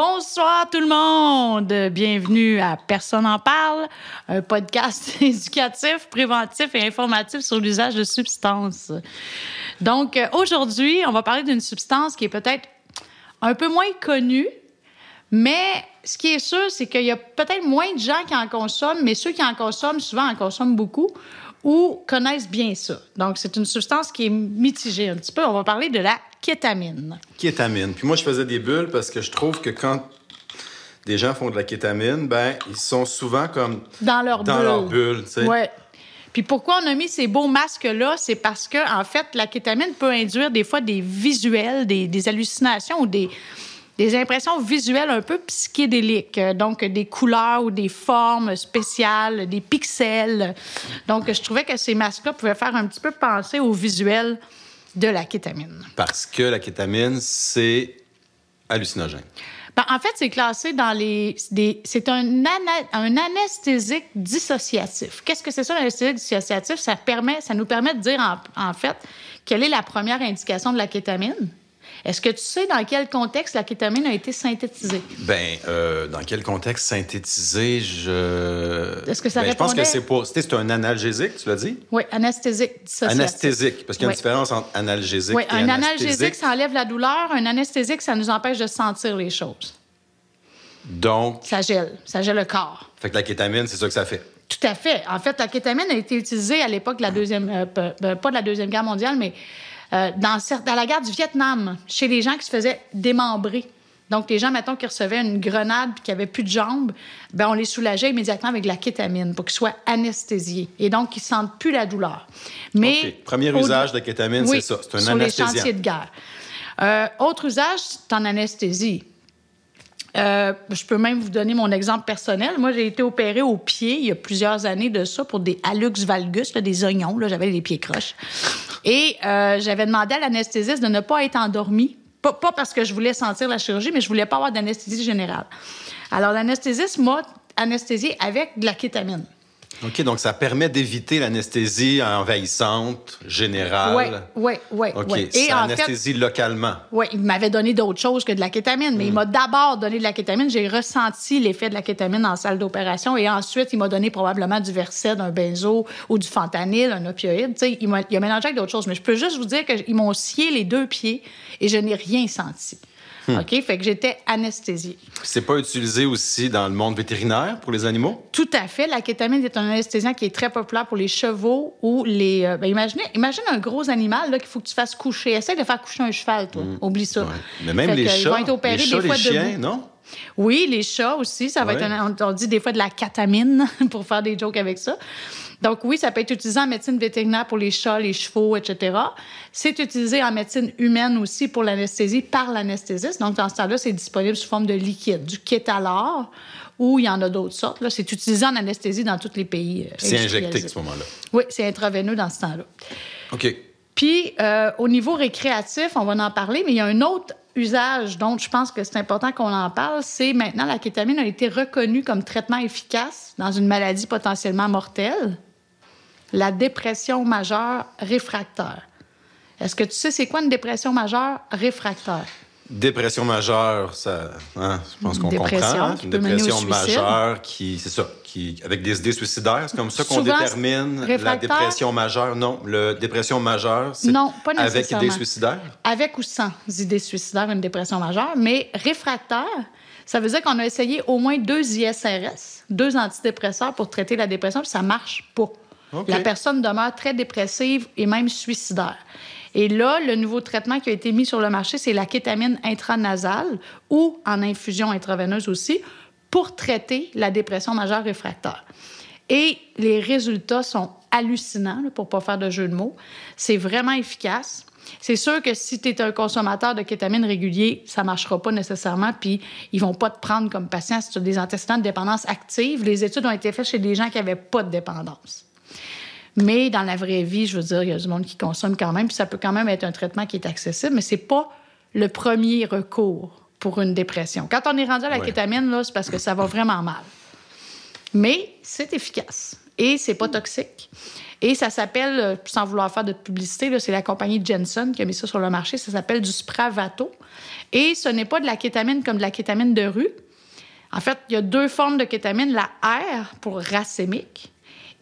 Bonsoir tout le monde. Bienvenue à Personne en parle, un podcast éducatif, préventif et informatif sur l'usage de substances. Donc euh, aujourd'hui, on va parler d'une substance qui est peut-être un peu moins connue, mais ce qui est sûr, c'est qu'il y a peut-être moins de gens qui en consomment, mais ceux qui en consomment souvent en consomment beaucoup ou connaissent bien ça. Donc, c'est une substance qui est mitigée un petit peu. On va parler de la kétamine. Kétamine. Puis moi, je faisais des bulles parce que je trouve que quand des gens font de la kétamine, ben ils sont souvent comme dans leur dans bulle. leur bulle, tu sais. Ouais. Puis pourquoi on a mis ces beaux masques-là? C'est parce que, en fait, la kétamine peut induire des fois des visuels, des, des hallucinations ou des, des impressions visuelles un peu psychédéliques. Donc, des couleurs ou des formes spéciales, des pixels. Donc, je trouvais que ces masques-là pouvaient faire un petit peu penser au visuel de la kétamine. Parce que la kétamine, c'est hallucinogène. Ben, en fait, c'est classé dans les. des- c'est un, ana- un anesthésique dissociatif. Qu'est-ce que c'est ça, l'anesthésique dissociatif? Ça, permet, ça nous permet de dire, en, en fait, quelle est la première indication de la kétamine? Est-ce que tu sais dans quel contexte la kétamine a été synthétisée? Ben, euh, dans quel contexte synthétisé, je. Est-ce que ça Ben, Je pense que répondait? c'est pas. C'était c'est un analgésique, tu l'as dit? Oui, anesthésique dissociatif. Anesthésique. Parce qu'il y a Oui. une différence entre analgésique Oui, et un analgésique, ça enlève la douleur. Un anesthésique, ça nous empêche de sentir les choses. Donc, Ça gèle. Ça gèle le corps. fait que la kétamine, c'est ça que ça fait. Tout à fait. En fait, la kétamine a été utilisée à l'époque de la deuxième, euh, pe- pas de la deuxième guerre mondiale, mais euh, dans, la guerre du Vietnam, chez les gens qui se faisaient démembrer. Donc, les gens, mettons, qui recevaient une grenade puis qui n'avaient plus de jambes, ben on les soulageait immédiatement avec de la kétamine pour qu'ils soient anesthésiés et donc qu'ils sentent plus la douleur. Mais. Premier usage de kétamine, oui, c'est ça. C'est un sur les chantiers de guerre. Euh, autre usage, c'est en anesthésie. Euh, je peux même vous donner mon exemple personnel. Moi, j'ai été opérée au pied il y a plusieurs années de ça pour des hallux valgus, des oignons. J'avais les pieds croches. Et euh, j'avais demandé à l'anesthésiste de ne pas être endormie. Pas, pas parce que je voulais sentir la chirurgie, mais je voulais pas avoir d'anesthésie générale. Alors, l'anesthésiste m'a anesthésiée avec de la kétamine. OK, donc ça permet d'éviter l'anesthésie envahissante, générale. Oui, oui, oui. OK, oui. ça en fait, anesthésie localement. Oui, il m'avait donné d'autres choses que de la kétamine, mais il m'a d'abord donné de la kétamine. J'ai ressenti l'effet de la kétamine en salle d'opération et ensuite, il m'a donné probablement du Versed, un benzo ou du fentanyl, un opioïde. Il, m'a, il a mélangé avec d'autres choses. Mais je peux juste vous dire qu'ils m'ont scié les deux pieds et je n'ai rien senti. OK? Fait que j'étais anesthésiée. C'est pas utilisé aussi dans le monde vétérinaire pour les animaux? Tout à fait. La kétamine est un anesthésiant qui est très populaire pour les chevaux ou les. euh, ben, imaginez, imagine un gros animal qu'il faut que tu fasses coucher. Essaye de faire coucher un cheval, toi. Oublie ça. Ouais. Mais même Fait les que, ils chats, vont être opérés les, chats, des fois les chiens, debout. non? Oui, les chats aussi. Ça va Ouais. être un- on, on dit des fois de la catamine pour faire des jokes avec ça. Donc oui, ça peut être utilisé en médecine vétérinaire pour les chats, les chevaux, etc. C'est utilisé en médecine humaine aussi pour l'anesthésie par l'anesthésiste. Donc dans ce temps-là, c'est disponible sous forme de liquide, du kétalor, ou il y en a d'autres sortes. là. C'est utilisé en anesthésie dans tous les pays. euh, C'est injecté à ce moment-là. Oui, c'est intraveineux dans ce temps-là. OK. Puis, euh, au niveau récréatif, on va en parler, mais il y a un autre usage dont je pense que c'est important qu'on en parle, c'est maintenant la kétamine a été reconnue comme traitement efficace dans une maladie potentiellement mortelle, la dépression majeure réfractaire. Est-ce que tu sais c'est quoi une dépression majeure réfractaire? Dépression majeure, ça, hein, je pense qu'on comprend. hein, Une dépression majeure qui, c'est ça, qui, avec des idées suicidaires, c'est comme ça qu'on détermine la dépression majeure. Non, la dépression majeure, c'est Non, pas avec idées suicidaires. avec ou sans idées suicidaires, une dépression majeure, mais réfractaire, ça veut dire qu'on a essayé au moins deux ISRS, deux antidépresseurs pour traiter la dépression, puis ça marche pas. La personne demeure très dépressive et même suicidaire. Et là, le nouveau traitement qui a été mis sur le marché, c'est la kétamine intranasale ou en infusion intraveineuse aussi pour traiter la dépression majeure réfractaire. Et les résultats sont hallucinants, pour pas faire de jeu de mots. C'est vraiment efficace. C'est sûr que si tu es un consommateur de kétamine régulier, ça marchera pas nécessairement, puis ils vont pas te prendre comme patient si tu as des antécédents de dépendance active. Les études ont été faites chez des gens qui n'avaient pas de dépendance. Mais dans la vraie vie, je veux dire, il y a du monde qui consomme quand même, puis ça peut quand même être un traitement qui est accessible, mais c'est pas le premier recours pour une dépression. Quand on est rendu à la Ouais. kétamine, là, c'est parce que ça va vraiment mal. Mais c'est efficace. et c'est pas toxique. Et ça s'appelle, euh, sans vouloir faire de publicité, c'est la compagnie Jensen qui a mis ça sur le marché. Ça s'appelle du Spravato. Et ce n'est pas de la kétamine comme de la kétamine de rue. En fait, il y a deux formes de kétamine, la R pour racémique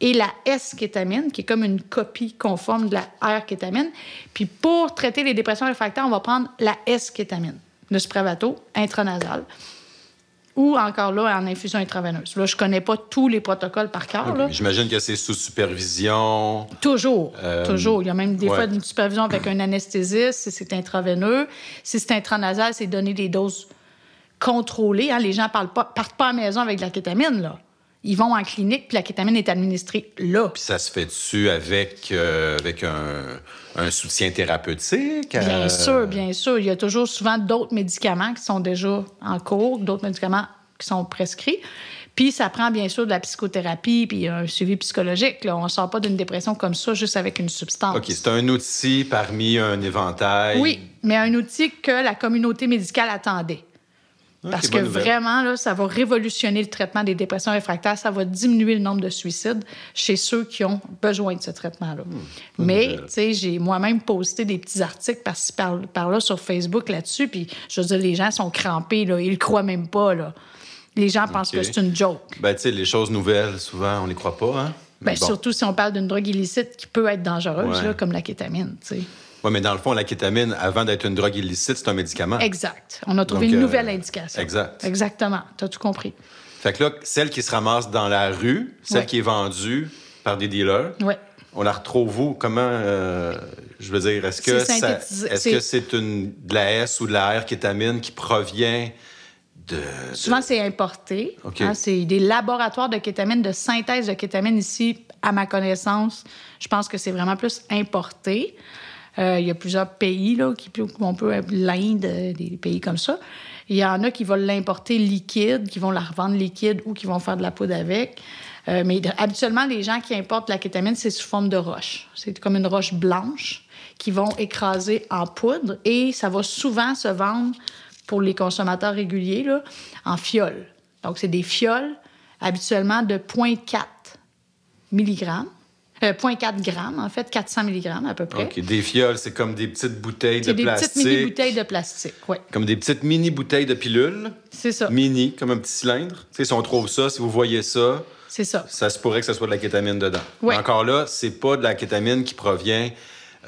et la S-kétamine, qui est comme une copie conforme de la R-kétamine. Puis pour traiter les dépressions réfractaires, on va prendre la S-kétamine, le Spravato intranasal ou encore là en infusion intraveineuse. Là, je connais pas tous les protocoles par cœur. J'imagine que c'est sous supervision. Toujours, Euh, toujours. Il y a même des ouais. fois une supervision avec un anesthésiste si c'est intraveineux. Si c'est intranasal, c'est donner des doses contrôlées. hein. Les gens parlent pas, partent pas à la maison avec de la kétamine. Là. Ils vont en clinique, puis la kétamine est administrée là. Puis ça se fait dessus avec, euh, avec un, un soutien thérapeutique? Bien euh, sûr, bien sûr. Il y a toujours souvent d'autres médicaments qui sont déjà en cours, d'autres médicaments qui sont prescrits. Puis ça prend bien sûr de la psychothérapie, puis un suivi psychologique. Là. On ne sort pas d'une dépression comme ça juste avec une substance. OK, c'est un outil parmi un éventail. Oui, mais un outil que la communauté médicale attendait. Ok, Parce que nouvelle. vraiment, là, ça va révolutionner le traitement des dépressions réfractaires. Ça va diminuer le nombre de suicides chez ceux qui ont besoin de ce traitement-là. Mais, nouvelle. tu sais, j'ai moi-même posté des petits articles par-ci, par, par là sur Facebook là-dessus. Puis, je veux dire, les gens sont crampés, là. Ils le croient même pas, là. Les gens pensent que c'est une joke. Ben, tu sais, les choses nouvelles, souvent, on les croit pas, hein? Ben, Mais bon. Surtout si on parle d'une drogue illicite qui peut être dangereuse, Ouais. là, comme la kétamine, tu sais. Ouais, mais dans le fond, la kétamine, avant d'être une drogue illicite, c'est un médicament. Exact. On a trouvé Donc, une euh, nouvelle indication. exact. Exactement. Tu as tout compris. Fait que là, celle qui se ramasse dans la rue, celle Ouais. qui est vendue par des dealers, Oui. on la retrouve où? Comment, euh, je veux dire, est-ce que C'est ça- synthétisé. est-ce C'est- que c'est une de la S ou de la R kétamine qui provient de... Souvent, c'est importé. OK. Hein, c'est des laboratoires de kétamine, de synthèse de kétamine ici, à ma connaissance. Je pense que c'est vraiment plus importé. Euh, il y a plusieurs pays, là, qui, on peut, l'Inde, euh, des pays comme ça. Il y en a qui vont l'importer liquide, qui vont la revendre liquide ou qui vont faire de la poudre avec. Euh, mais habituellement, les gens qui importent la kétamine, c'est sous forme de roche. C'est comme une roche blanche qu'ils vont écraser en poudre et ça va souvent se vendre pour les consommateurs réguliers là, en fioles. Donc, c'est des fioles habituellement de 0,4 mg. Euh, 0,4 grammes, en fait, 400 mg à peu près. OK, des fioles, c'est comme des petites bouteilles de C'est des plastique. petites mini-bouteilles de plastique, oui. Comme des petites mini-bouteilles de pilules, C'est ça. mini, comme un petit cylindre. Tu sais, si on trouve ça, si vous voyez ça, C'est ça. ça se pourrait que ce soit de la kétamine dedans. Ouais. Mais encore là, c'est pas de la kétamine qui provient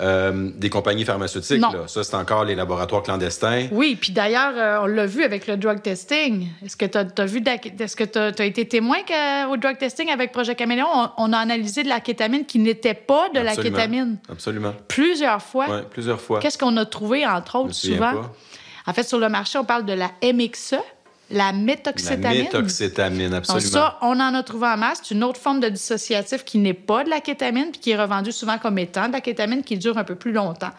euh, des compagnies pharmaceutiques. Non. Là. Ça, c'est encore les laboratoires clandestins. Oui, puis d'ailleurs, euh, on l'a vu avec le drug testing. Est-ce que tu as, vu, est-ce que tu as, été témoin qu'au drug testing avec Projet Caméléon, on, on a analysé de la kétamine qui n'était pas de Absolument. la kétamine Absolument. plusieurs fois? Oui, plusieurs fois. Qu'est-ce qu'on a trouvé, entre autres, souvent? pas. En fait, sur le marché, on parle de la MXE, la La méthoxétamine. méthoxétamine, Donc absolument. ça, on en a trouvé en masse. C'est une autre forme de dissociatif qui n'est pas de la kétamine, puis qui est revendue souvent comme étant de la kétamine, qui dure un peu plus longtemps.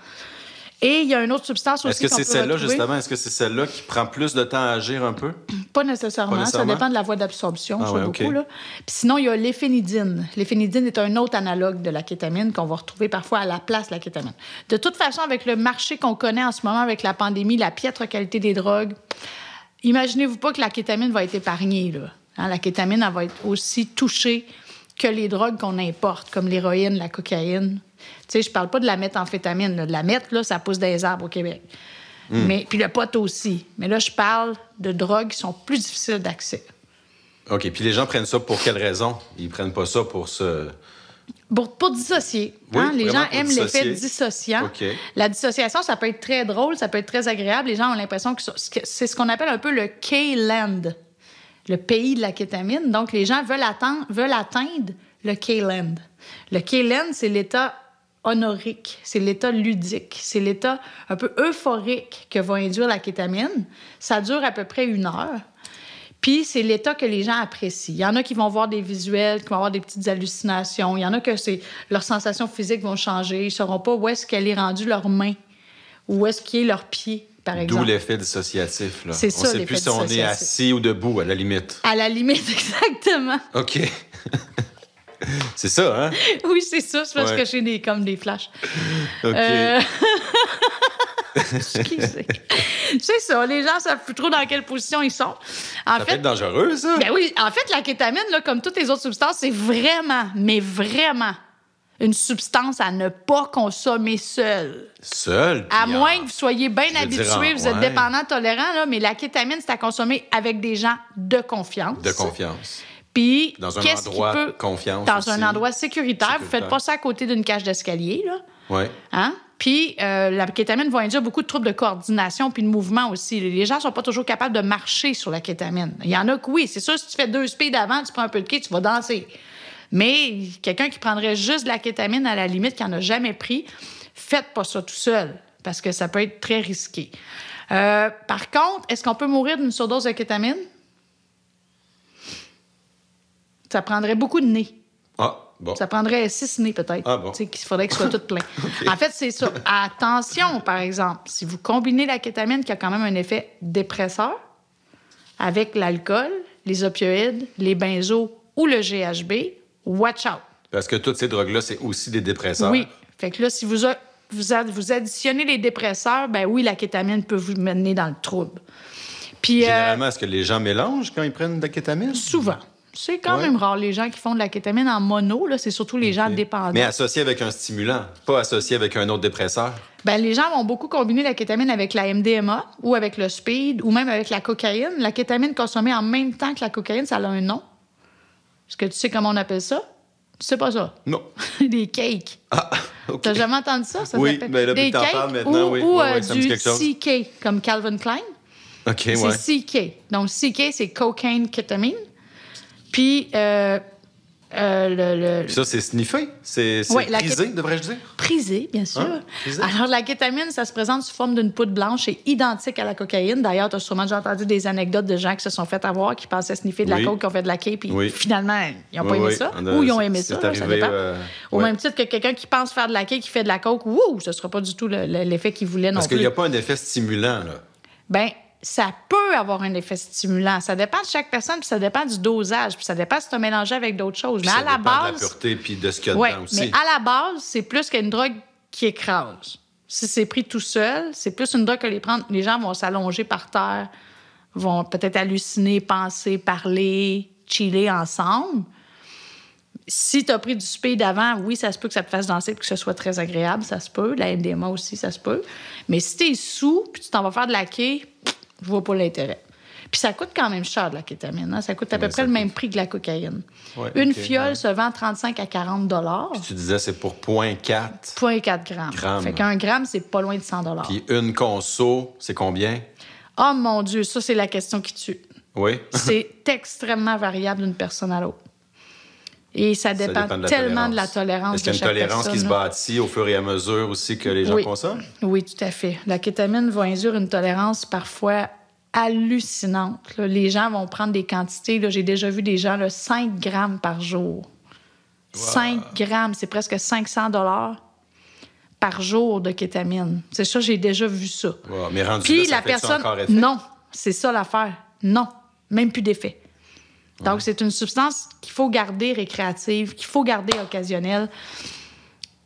Et il y a une autre substance aussi Est-ce que c'est celle-là, justement, est-ce que c'est celle-là qui prend plus de temps à agir un peu? Pas nécessairement. Pas nécessairement? Ça dépend de la voie d'absorption, Ah ouais, beaucoup. Là. Puis sinon, il y a l'éphénidine. L'éphénidine est un autre analogue de la kétamine qu'on va retrouver parfois à la place de la kétamine. De toute façon, avec le marché qu'on connaît en ce moment, avec la pandémie, la piètre qualité des drogues, imaginez-vous pas que la kétamine va être épargnée. Là. Hein, la kétamine, elle va être aussi touchée que les drogues qu'on importe, comme l'héroïne, la cocaïne. Tu sais, je parle pas de la méthamphétamine. Là. De la meth, là, ça pousse des arbres au Québec. Mais, puis le pot aussi. Mais là, je parle de drogues qui sont plus difficiles d'accès. OK. Puis les gens prennent ça pour quelle raison? Ils prennent pas ça pour se. Pour, pour dissocier. Oui, hein, les gens aiment l'effet dissociant. La dissociation, ça peut être très drôle, ça peut être très agréable. Les gens ont l'impression que c'est ce qu'on appelle un peu le K-land, le pays de la kétamine. Donc, les gens veulent atteindre, veulent atteindre le K-land. Le K-land, c'est l'état honorique, c'est l'état ludique, c'est l'état un peu euphorique que va induire la kétamine. Ça dure à peu près une heure. Puis c'est l'état que les gens apprécient. Il y en a qui vont voir des visuels, qui vont avoir des petites hallucinations. Il y en a que c'est leurs sensations physiques vont changer. Ils ne sauront pas où est-ce qu'elle est rendue leur main ou où est-ce qu'il est leur pied, par D'où l'effet dissociatif. Là. C'est On ça, sait plus si on est assis ou debout, à la limite. À la limite, exactement. OK. c'est ça, hein? Oui, c'est ça. C'est parce Ouais. que j'ai des, comme des flashs. OK. Euh. C'est ça, les gens savent plus trop dans quelle position ils sont. En Ça peut être dangereux, ça. ben oui, en fait, la kétamine, là, comme toutes les autres substances, c'est vraiment, mais vraiment une substance à ne pas consommer seule. Seul. À moins en- que vous soyez bien habitué, vous êtes ouais. dépendant, tolérant, là, mais la kétamine, c'est à consommer avec des gens de confiance. De confiance. Puis, Dans un endroit peut- confiance. Dans aussi. un endroit sécuritaire. Vous Sécuritaire. faites pas ça à côté d'une cage d'escalier, là. Oui. Hein? Puis euh, la kétamine va induire beaucoup de troubles de coordination puis de mouvement aussi. Les gens sont pas toujours capables de marcher sur la kétamine. Il y en a que oui, c'est sûr, si tu fais deux speeds avant, tu prends un peu de quai, tu vas danser. Mais quelqu'un qui prendrait juste de la kétamine à la limite, qui en a jamais pris, faites pas ça tout seul parce que ça peut être très risqué. Euh, par contre, est-ce qu'on peut mourir d'une surdose de kétamine? Ça prendrait beaucoup de nez. Ah, bon. Ça prendrait six nez, peut-être. Ah bon. Qu'il faudrait qu'il soit tout plein. En fait, c'est ça. Attention, par exemple, si vous combinez la kétamine, qui a quand même un effet dépresseur, avec l'alcool, les opioïdes, les benzos ou le GHB, watch out. Parce que toutes ces drogues-là, c'est aussi des dépresseurs. Oui. Fait que là, si vous, a- vous, a- vous additionnez les dépresseurs, ben oui, la kétamine peut vous mener dans le trouble. Puis, euh, Généralement, est-ce que les gens mélangent quand ils prennent de la kétamine? souvent. C'est quand Ouais. même rare, les gens qui font de la kétamine en mono, là, c'est surtout les gens dépendants. Mais associé avec un stimulant, pas associé avec un autre dépresseur. Ben, les gens vont beaucoup combiner la kétamine avec la MDMA ou avec le speed ou même avec la cocaïne. La kétamine consommée en même temps que la cocaïne, ça a un nom. Est-ce que tu sais comment on appelle ça? Tu sais pas ça? Non. Des cakes. Ah, OK. T'as jamais entendu ça? ça Oui, s'appelle ben là, des cakes parles maintenant, ou, oui. ou, Ouais, euh, ouais, ça me du. CK, comme Calvin Klein. OK, ouais. C'est CK. Donc, CK, c'est cocaine kétamine. Puis, euh, euh, le- le, Puis ça, c'est sniffé? C'est Ouais, la prisé, devrais-je dire? Prisé, bien sûr. Hein? Prisé. Alors, la kétamine, ça se présente sous forme d'une poudre blanche et identique à la cocaïne. D'ailleurs, tu as sûrement déjà entendu des anecdotes de gens qui se sont fait avoir, qui pensaient sniffer de la Oui. coke, qui ont fait de la quai, puis Oui. finalement, ils n'ont pas aimé ça. A- Ou ils ont aimé ça, là, ça arrivé, dépend. euh, Au ouais. même titre que quelqu'un qui pense faire de la quai, qui fait de la coke, wouh, ce ne sera pas du tout le- le- l'effet qu'il voulait non Parce plus. qu'il n'y a pas un effet stimulant, là. Ben, ça peut avoir un effet stimulant. Ça dépend de chaque personne, puis ça dépend du dosage, puis ça dépend si tu as mélangé avec d'autres choses. Puis mais ça à la dépend de la base, pureté puis de ce qu'il y a Ouais, dedans aussi. mais à la base, c'est plus qu'une drogue qui écrase. Si c'est pris tout seul, c'est plus une drogue que les prendre. Les gens vont s'allonger par terre, vont peut-être halluciner, penser, parler, chiller ensemble. Si tu as pris du speed avant, oui, ça se peut que ça te fasse danser et que ce soit très agréable, ça se peut. La MDMA aussi, ça se peut. Mais si tu es sous puis tu t'en vas faire de la quai, je vois pas l'intérêt. Puis ça coûte quand même cher, de la kétamine. hein. Ça coûte à peu près le même prix que la cocaïne. Ouais, Une fiole ouais. se vend 35 à 40 dollars. Tu disais c'est pour 0.4. 0,4 grammes. Grammes. Fait qu'un gramme, c'est pas loin de 100 dollars. Puis une conso, c'est combien? Oh mon Dieu, ça, c'est la question qui tue. Oui. C'est extrêmement variable d'une personne à l'autre. Et ça Ça dépend, de tellement de la tolérance. Est-ce qu'il y a une tolérance personne. qui se bâtit au fur et à mesure aussi que les gens Oui. consomment? Oui, tout à fait. La kétamine va induire une tolérance parfois hallucinante. là. Les gens vont prendre des quantités. J'ai déjà vu des gens là, 5 grammes par jour. 5 grammes, c'est presque 500 dollars par jour de kétamine. C'est ça, j'ai déjà vu ça. Mais rendu Puis là, ça la fait-tu personne. encore effet? Non, c'est ça l'affaire. Non, même plus d'effet. Donc, c'est une substance qu'il faut garder récréative, qu'il faut garder occasionnelle,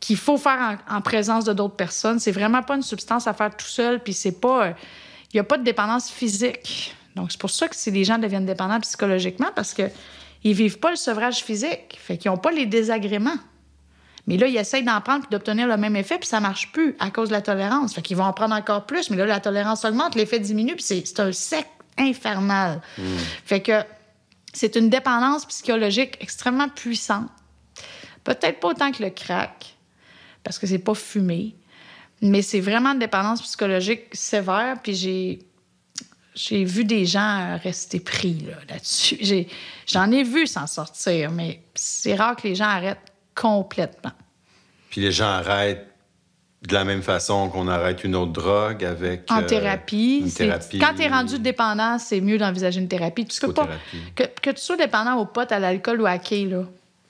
qu'il faut faire en, en présence de d'autres personnes. C'est vraiment pas une substance à faire tout seul, puis c'est pas. Il n'y a pas de dépendance physique. Donc, c'est pour ça que si les gens deviennent dépendants psychologiquement, parce que ils vivent pas le sevrage physique. Fait qu'ils n'ont pas les désagréments. Mais là, ils essayent d'en prendre puis d'obtenir le même effet, puis ça marche plus à cause de la tolérance. Fait qu'ils vont en prendre encore plus, mais là, la tolérance augmente, l'effet diminue, puis c'est c'est un sec infernal. Fait que c'est une dépendance psychologique extrêmement puissante. Peut-être pas autant que le crack, parce que c'est pas fumé, mais c'est vraiment une dépendance psychologique sévère, puis j'ai j'ai vu des gens rester pris là, là-dessus. J'en ai vu s'en sortir, mais c'est rare que les gens arrêtent complètement. Puis les gens arrêtent de la même façon qu'on arrête une autre drogue avec. En euh, thérapie, une thérapie. quand tu es rendu dépendant, c'est mieux d'envisager une thérapie. Tu peux pas, Psychothérapie. que, que tu sois dépendant au pot, à l'alcool ou à quai, là,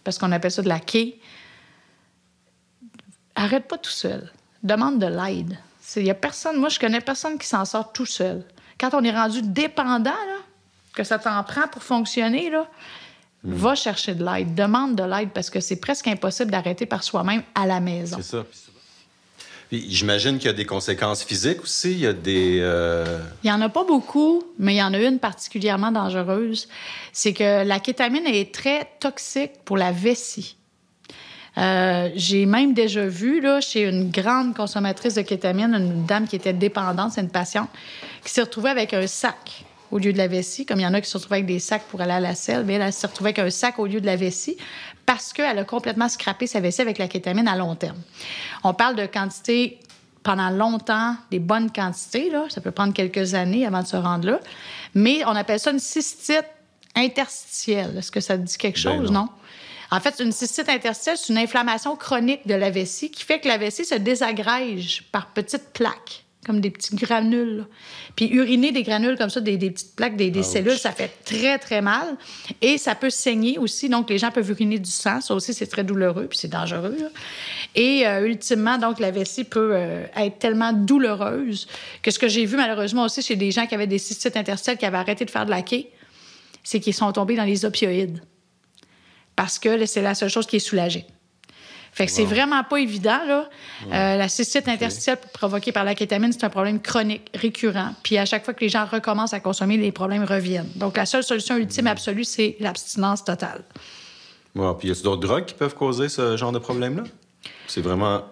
parce qu'on appelle ça de la quai, arrête pas tout seul. Demande de l'aide. Il y a personne, moi, je connais personne qui s'en sort tout seul. Quand on est rendu dépendant, là, que ça t'en prend pour fonctionner, là, Hmm. va chercher de l'aide. Demande de l'aide parce que c'est presque impossible d'arrêter par soi-même à la maison. C'est ça. J'imagine qu'il y a des conséquences physiques aussi. Il y a des. euh, Il n'y en a pas beaucoup, mais il y en a une particulièrement dangereuse. C'est que la kétamine est très toxique pour la vessie. Euh, J'ai même déjà vu là, chez une grande consommatrice de kétamine, une dame qui était dépendante, c'est une patiente, qui s'est retrouvée avec un sac au lieu de la vessie. Comme il y en a qui se retrouvent avec des sacs pour aller à la selle, mais elle, elle s'est retrouvée avec un sac au lieu de la vessie parce qu'elle a complètement scrappé sa vessie avec la kétamine à long terme. On parle de quantité pendant longtemps, des bonnes quantités. Là. Ça peut prendre quelques années avant de se rendre là. Mais on appelle ça une cystite interstitielle. Est-ce que ça dit quelque Ben chose? non. non? En fait, une cystite interstitielle, c'est une inflammation chronique de la vessie qui fait que la vessie se désagrège par petites plaques, comme des petits granules. là. Puis uriner des granules comme ça, des, des petites plaques, des, cellules, ça fait très, très mal. Et ça peut saigner aussi. Donc, les gens peuvent uriner du sang. Ça aussi, c'est très douloureux, puis c'est dangereux. là. Et euh, ultimement, donc, la vessie peut euh, être tellement douloureuse que ce que j'ai vu malheureusement aussi chez des gens qui avaient des cystites interstitielles qui avaient arrêté de faire de la quai, c'est qu'ils sont tombés dans les opioïdes parce que c'est la seule chose qui est soulagée. Fait que c'est vraiment pas évident, là. Euh, la cystite interstitielle provoquée par la kétamine, c'est un problème chronique, récurrent. Puis à chaque fois que les gens recommencent à consommer, les problèmes reviennent. Donc la seule solution ultime absolue, c'est l'abstinence totale. ouais, Puis y a d'autres drogues qui peuvent causer ce genre de problème-là? C'est vraiment.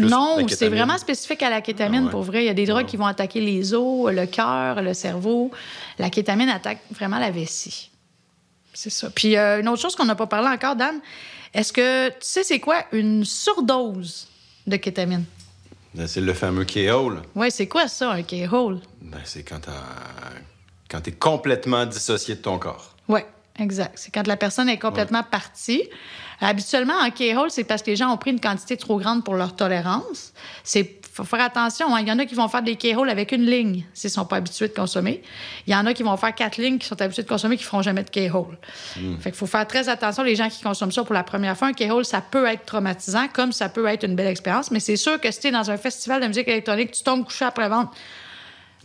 Non, c'est vraiment spécifique à la kétamine, Ah ouais. pour vrai. Il y a des drogues qui vont attaquer les os, le cœur, le cerveau. La kétamine attaque vraiment la vessie. C'est ça. Puis euh, une autre chose qu'on n'a pas parlé encore, Dan, est-ce que tu sais c'est quoi une surdose de kétamine? Ben, C'est le fameux K.O. Oui, c'est quoi ça, un K-hole? Ben, c'est quand quand t'es complètement dissocié de ton corps. Oui, exact. C'est quand la personne est complètement partie. Habituellement, en K-hole, c'est parce que les gens ont pris une quantité trop grande pour leur tolérance. C'est faut faire attention. hein. Il y en a qui vont faire des K-hole avec une ligne s'ils ne sont pas habitués de consommer. Il y en a qui vont faire quatre lignes qui sont habitués de consommer qui ne feront jamais de K-hole. Fait qu'il faut faire très attention les gens qui consomment ça pour la première fois. Un K-hole, ça peut être traumatisant comme ça peut être une belle expérience. Mais c'est sûr que si tu es dans un festival de musique électronique, tu tombes couché après vente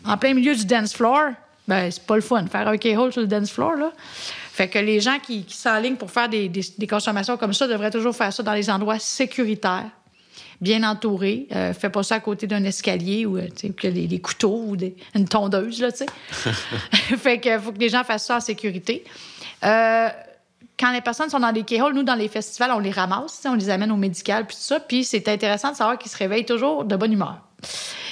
en plein milieu du dance floor, ben c'est pas le fun. Faire un K-hole sur le dance floor, là. Fait que les gens qui, qui s'enlignent pour faire des, des- des consommations comme ça devraient toujours faire ça dans les endroits sécuritaires, bien entourés. Euh, fais pas ça à côté d'un escalier ou euh, que des, des couteaux ou des- une tondeuse, là, tu sais. fait que faut que les gens fassent ça en sécurité. Euh, quand les personnes sont dans des K-holes, nous, dans les festivals, on les ramasse, on les amène au médical, puis tout ça. Puis c'est intéressant de savoir qu'ils se réveillent toujours de bonne humeur.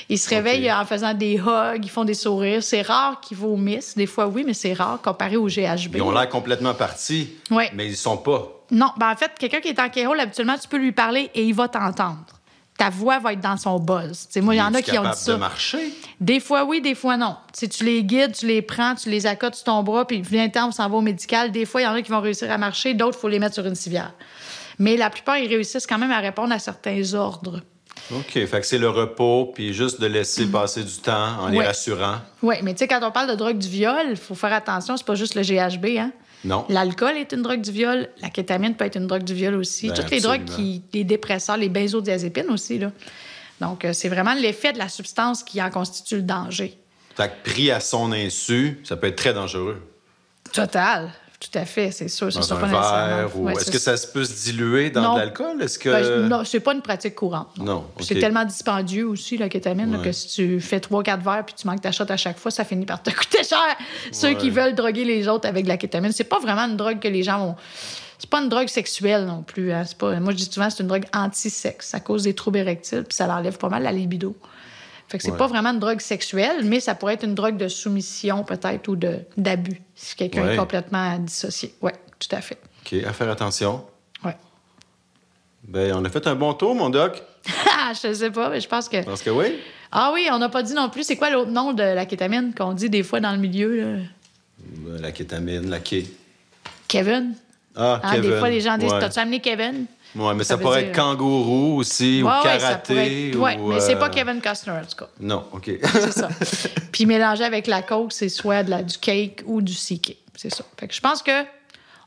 Ils se réveillent en faisant des hugs, ils font des sourires. C'est rare qu'ils vomissent. Des fois, oui, mais c'est rare comparé au GHB. Ils ont l'air complètement partis, Ouais. mais ils sont pas. Non, ben en fait, quelqu'un qui est en K-hole, habituellement, tu peux lui parler et il va t'entendre. Ta voix va être dans son buzz. Tu sais, moi, il y en a qui ont dit capable ça. de marcher? Des fois, oui, des fois, non. Si tu les guides, tu les prends, tu les accotes sur ton bras, puis viens temps, on s'en va au médical. Des fois, il y en a qui vont réussir à marcher, d'autres, il faut les mettre sur une civière. Mais la plupart, ils réussissent quand même à répondre à certains ordres. OK. Fait que c'est le repos, puis juste de laisser passer du temps en les rassurant. Oui, mais tu sais, quand on parle de drogue du viol, il faut faire attention, c'est pas juste le GHB, hein? Non. L'alcool est une drogue du viol, la kétamine peut être une drogue du viol aussi. Ben, Toutes les drogues qui. les dépresseurs, les benzodiazépines aussi, là. Donc, euh, c'est vraiment l'effet de la substance qui en constitue le danger. Fait que pris à son insu, ça peut être très dangereux. Total. Tout à fait, c'est sûr. Dans un verre, ou Ouais, est-ce que ça se peut se diluer dans Non. de l'alcool? Est-ce que... Ben, non, c'est pas une pratique courante. Non. C'est tellement dispendieux aussi, la kétamine, Ouais. que si tu fais 3-4 verres puis tu manques ta shot à chaque fois, ça finit par te coûter cher. Ceux qui veulent droguer les autres avec de la kétamine, c'est pas vraiment une drogue que les gens vont. C'est pas une drogue sexuelle non plus. hein. C'est Pas... Moi, je dis souvent c'est une drogue anti-sexe. Ça cause des troubles érectiles puis ça enlève pas mal la libido. Fait que c'est Ouais. pas vraiment une drogue sexuelle, mais ça pourrait être une drogue de soumission peut-être ou de- d'abus si quelqu'un Ouais. est complètement dissocié. Oui, tout à fait. OK, à faire attention. Ouais. Ben, on a fait un bon tour, mon doc. Ah, je sais pas, mais je pense que. Parce que oui. Ah oui, on n'a pas dit non plus. C'est quoi l'autre nom de la kétamine qu'on dit des fois dans le milieu? là? Ben, La kétamine, la K. Kevin? Ah, Hein, Kevin. Des fois, les gens disent ouais. T'as-tu amené Kevin? Ouais, mais Ça pourrait dire- être kangourou aussi, ou Ouais, karaté. pourrait être- ou, ouais, mais c'est euh, pas Kevin Costner, en tout cas. Non, OK. C'est ça. Puis mélanger avec la coke, c'est soit de la, du cake ou du CK. C'est ça. Fait que je pense que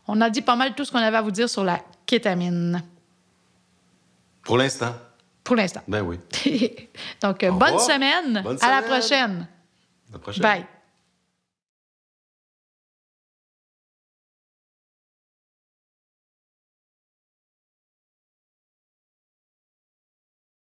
on a dit pas mal tout ce qu'on avait à vous dire sur la kétamine. Pour l'instant. Pour l'instant. Ben oui. Donc, euh, bonne semaine. Bonne À la semaine. prochaine. À la prochaine. Bye.